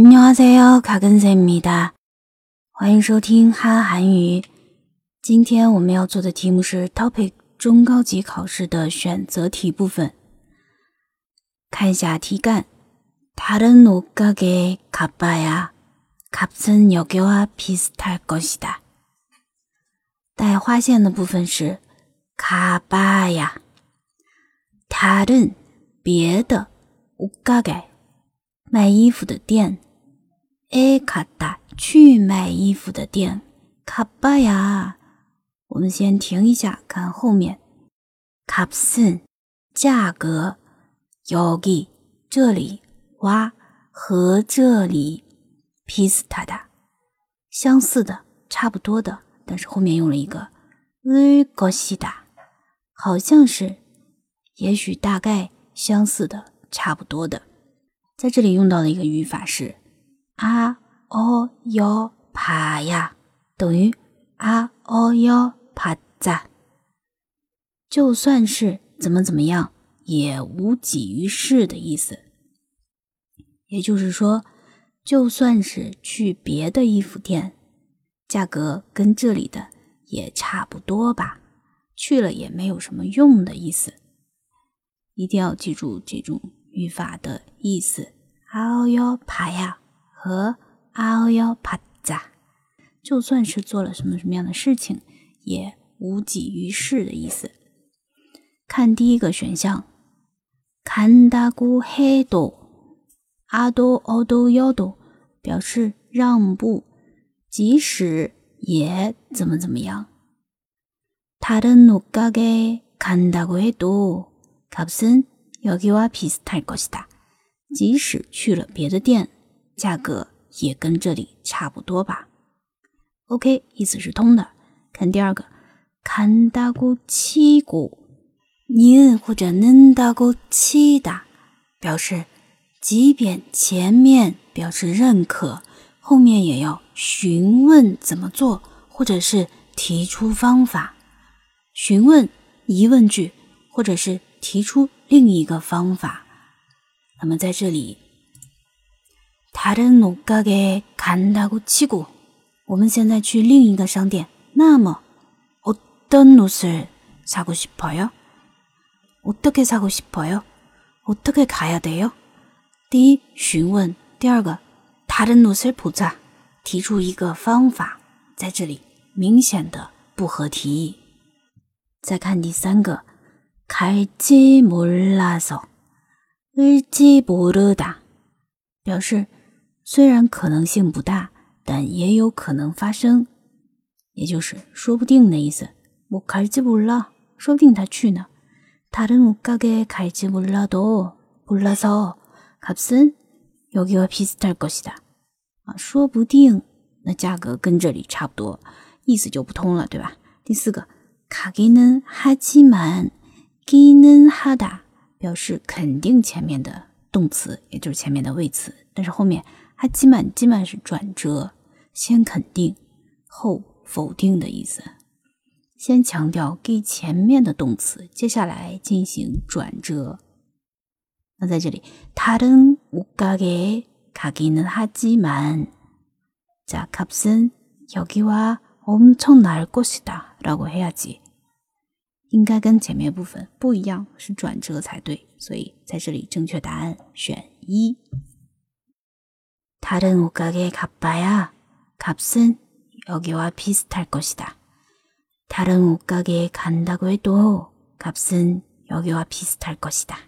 안녕하세요，卡根쌤입니다。欢迎收听哈韩语。今天我们要做的题目是 Topic 中高级考试的选择题部分。看一下题干。다른옷가게가봐야값은여기와비슷할것이 다。 带划线的部分是가봐 야， 다른别的옷가게卖衣服的店。 에가다去买衣服的店。가봐 야， 我们先停一下，看后面。값은价格，여기这里。哇，和这里비슷하다相似的，差不多的，但是后面用了一个을것이 다， 好像是，也许大概相似的，差不多的。在这里用到的一个语法是 啊哦哟，爬呀，等于啊哦哟，爬咋？就算是怎么怎么样，也无济于事的意思。也就是说，就算是去别的衣服店，价格跟这里的也差不多吧，去了也没有什么用的意思。一定要记住这种语法的意思。啊哦哟，爬呀！和아오요파 자， 就算是做了什么什么样的事情，也无济于事的意思。看第一个选项，간다고해 도。 阿多、奥多、要多表示让步，即使也怎么怎么样。다른옷가게간다고해도값은여기와비슷할것이 다。 即使去了别的店， 价格也跟这里差不多吧。Ok 意思是通的。看第二个看大姑七姑您或者能大姑七大表示即便前面表示认可后面也要询问怎么做或者是提出方法。询问疑问句或者是提出另一个方法。那么在这里 다른옷가게간다고치 고， 我们现在去另一个商店。那么어떤옷을사고싶어 요？ 어떻게사고싶어 요？ 어떻게가야돼 요？ 第一，询问；第二个，他的努斯普扎提出一个方法，在这里明显的不合题意。再看第三个，갈지몰라 서， 을지모르 다， 表示 虽然可能性不大，但也有可能发生，也就是说不定的意思。뭐갈지몰 라， 说不定他去呢。다른옷가게갈지몰라도몰라 서。 卡普森여기와비슷할것이 다， 啊，说不定那价格跟这里差不多，意思就不通了，对吧？第四个，가기는하지만기는하다表示肯定前面的动词，也就是前面的谓词，但是后面 하지만基本是转折，先肯定后否定的意思，先强调给前面的动词，接下来进行转折。那在这里，다른옷가게가기는하지만 자， 값은여기와엄청날것이다라고해야 지， 应该跟前面部分不一样，是转折才对。所以在这里，正确答案选一。 다른 옷가게가봐야값은 여기와 비슷할 것이 다。 다른 옷가게간다고 해도 값은 여기와 비슷할 것이 다。